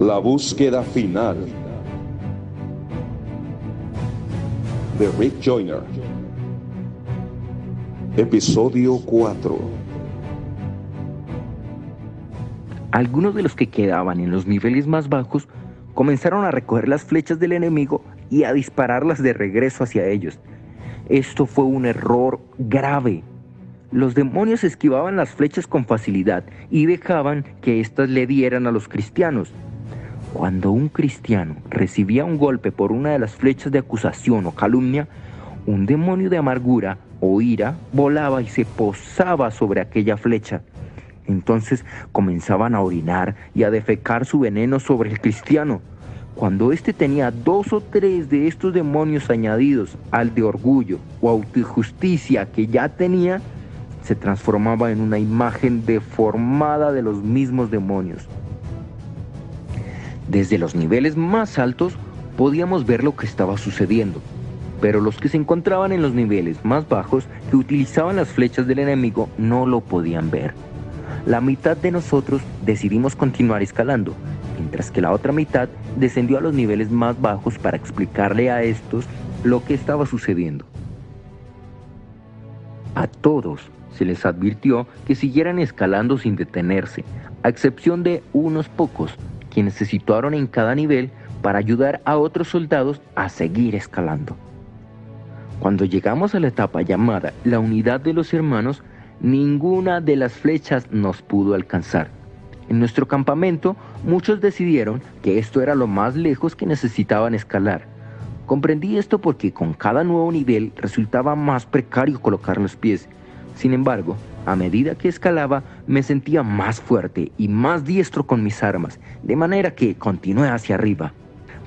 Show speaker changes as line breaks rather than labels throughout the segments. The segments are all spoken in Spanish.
La búsqueda final de Rick Joyner. Episodio 4.
Algunos de los que quedaban en los niveles más bajos comenzaron a recoger las flechas del enemigo y a dispararlas de regreso hacia ellos. Esto fue un error grave. Los demonios esquivaban las flechas con facilidad y dejaban que éstas le dieran a los cristianos. Cuando un cristiano recibía un golpe por una de las flechas de acusación o calumnia, un demonio de amargura o ira volaba y se posaba sobre aquella flecha. Entonces comenzaban a orinar y a defecar su veneno sobre el cristiano. Cuando éste tenía dos o tres de estos demonios añadidos al de orgullo o autojusticia que ya tenía, se transformaba en una imagen deformada de los mismos demonios. Desde los niveles más altos podíamos ver lo que estaba sucediendo, pero los que se encontraban en los niveles más bajos que utilizaban las flechas del enemigo no lo podían ver. La mitad de nosotros decidimos continuar escalando, mientras que la otra mitad descendió a los niveles más bajos para explicarle a estos lo que estaba sucediendo. A todos se les advirtió que siguieran escalando sin detenerse, a excepción de unos pocos, quienes se situaron en cada nivel para ayudar a otros soldados a seguir escalando. Cuando llegamos a la etapa llamada la unidad de los hermanos, ninguna de las flechas nos pudo alcanzar. En nuestro campamento, muchos decidieron que esto era lo más lejos que necesitaban escalar. Comprendí esto porque con cada nuevo nivel resultaba más precario colocar los pies. Sin embargo, a medida que escalaba, me sentía más fuerte y más diestro con mis armas, de manera que continué hacia arriba.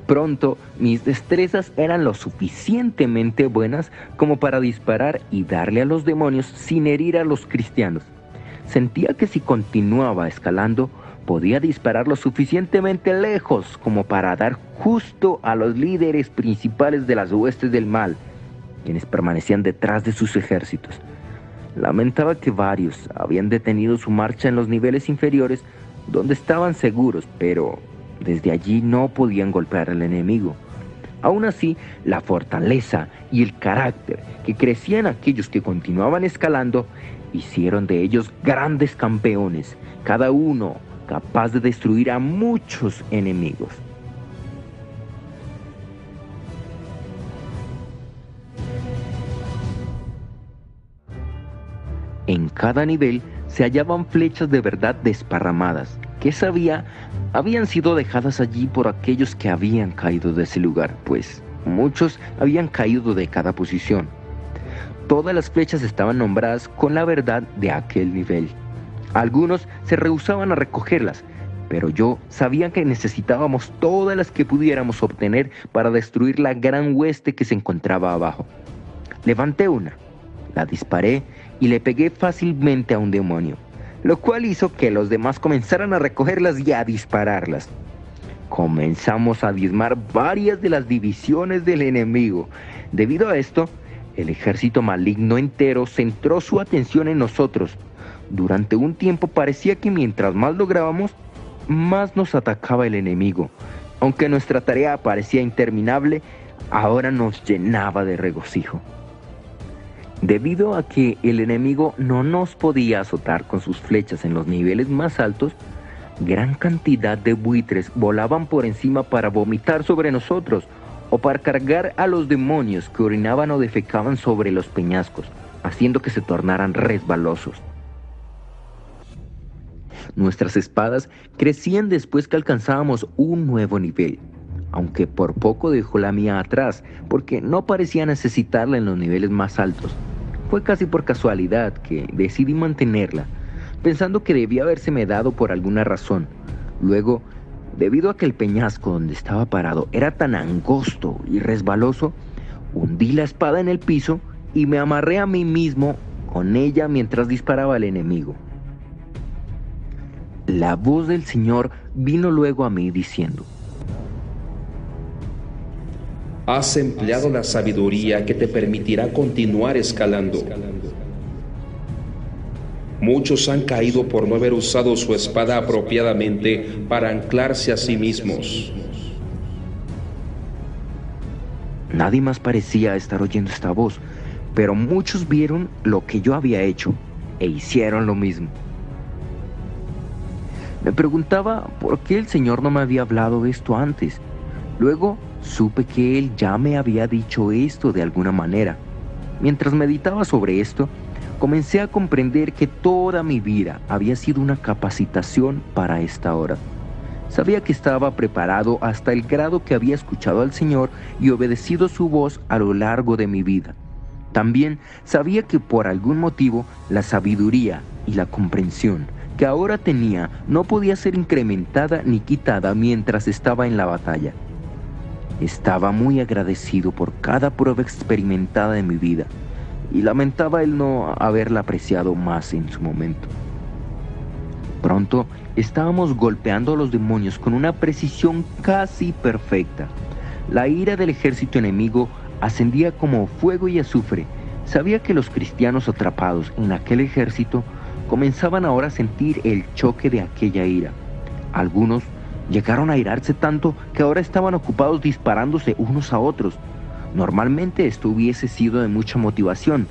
Pronto, mis destrezas eran lo suficientemente buenas como para disparar y darle a los demonios sin herir a los cristianos. Sentía que si continuaba escalando, podía disparar lo suficientemente lejos como para dar justo a los líderes principales de las huestes del mal, quienes permanecían detrás de sus ejércitos. Lamentaba que varios habían detenido su marcha en los niveles inferiores donde estaban seguros, pero desde allí no podían golpear al enemigo. Aún así, la fortaleza y el carácter que crecían aquellos que continuaban escalando hicieron de ellos grandes campeones, cada uno capaz de destruir a muchos enemigos. En cada nivel se hallaban flechas de verdad desparramadas, que sabía habían sido dejadas allí por aquellos que habían caído de ese lugar, pues muchos habían caído de cada posición. Todas las flechas estaban nombradas con la verdad de aquel nivel. Algunos se rehusaban a recogerlas, pero yo sabía que necesitábamos todas las que pudiéramos obtener para destruir la gran hueste que se encontraba abajo. Levanté una, la disparé y le pegué fácilmente a un demonio, lo cual hizo que los demás comenzaran a recogerlas y a dispararlas. Comenzamos a diezmar varias de las divisiones del enemigo. Debido a esto, el ejército maligno entero centró su atención en nosotros. Durante un tiempo parecía que mientras más lográbamos, más nos atacaba el enemigo. Aunque nuestra tarea parecía interminable, ahora nos llenaba de regocijo. Debido a que el enemigo no nos podía azotar con sus flechas en los niveles más altos, gran cantidad de buitres volaban por encima para vomitar sobre nosotros o para cargar a los demonios que orinaban o defecaban sobre los peñascos, haciendo que se tornaran resbalosos. Nuestras espadas crecían después que alcanzábamos un nuevo nivel, aunque por poco dejó la mía atrás, porque no parecía necesitarla en los niveles más altos. Fue casi por casualidad que decidí mantenerla, pensando que debía habérseme dado por alguna razón. Luego, debido a que el peñasco donde estaba parado era tan angosto y resbaloso, hundí la espada en el piso y me amarré a mí mismo con ella mientras disparaba al enemigo. La voz del Señor vino luego a mí diciendo,
Has empleado la sabiduría que te permitirá continuar escalando. Muchos han caído por no haber usado su espada apropiadamente para anclarse a sí mismos.
Nadie más parecía estar oyendo esta voz, pero muchos vieron lo que yo había hecho e hicieron lo mismo. Me preguntaba por qué el Señor no me había hablado de esto antes. Luego supe que Él ya me había dicho esto de alguna manera. Mientras meditaba sobre esto, comencé a comprender que toda mi vida había sido una capacitación para esta hora. Sabía que estaba preparado hasta el grado que había escuchado al Señor y obedecido su voz a lo largo de mi vida. También sabía que por algún motivo la sabiduría y la comprensión que ahora tenía no podía ser incrementada ni quitada mientras estaba en la batalla. Estaba muy agradecido por cada prueba experimentada de mi vida y lamentaba el no haberla apreciado más en su momento. Pronto estábamos golpeando a los demonios con una precisión casi perfecta. La ira del ejército enemigo ascendía como fuego y azufre. Sabía que los cristianos atrapados en aquel ejército comenzaban ahora a sentir el choque de aquella ira. Algunos llegaron a airarse tanto que ahora estaban ocupados disparándose unos a otros. Normalmente esto hubiese sido de mucha motivación,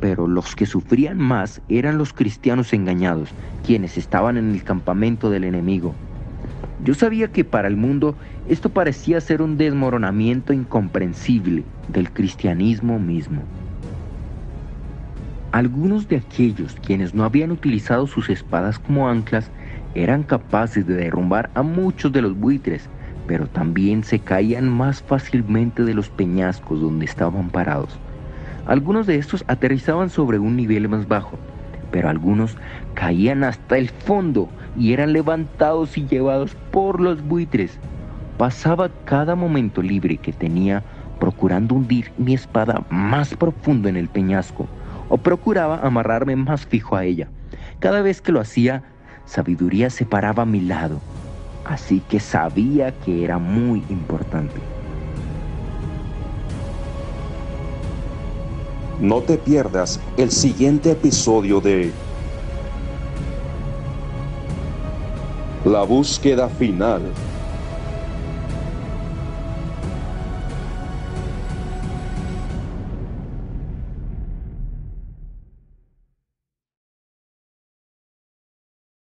pero los que sufrían más eran los cristianos engañados, quienes estaban en el campamento del enemigo. Yo sabía que para el mundo esto parecía ser un desmoronamiento incomprensible del cristianismo mismo. Algunos de aquellos quienes no habían utilizado sus espadas como anclas eran capaces de derrumbar a muchos de los buitres, pero también se caían más fácilmente de los peñascos donde estaban parados. Algunos de estos aterrizaban sobre un nivel más bajo, pero algunos caían hasta el fondo y eran levantados y llevados por los buitres. Pasaba cada momento libre que tenía procurando hundir mi espada más profundo en el peñasco o procuraba amarrarme más fijo a ella. Cada vez que lo hacía, sabiduría se paraba a mi lado, así que sabía que era muy importante.
No te pierdas el siguiente episodio de La búsqueda final.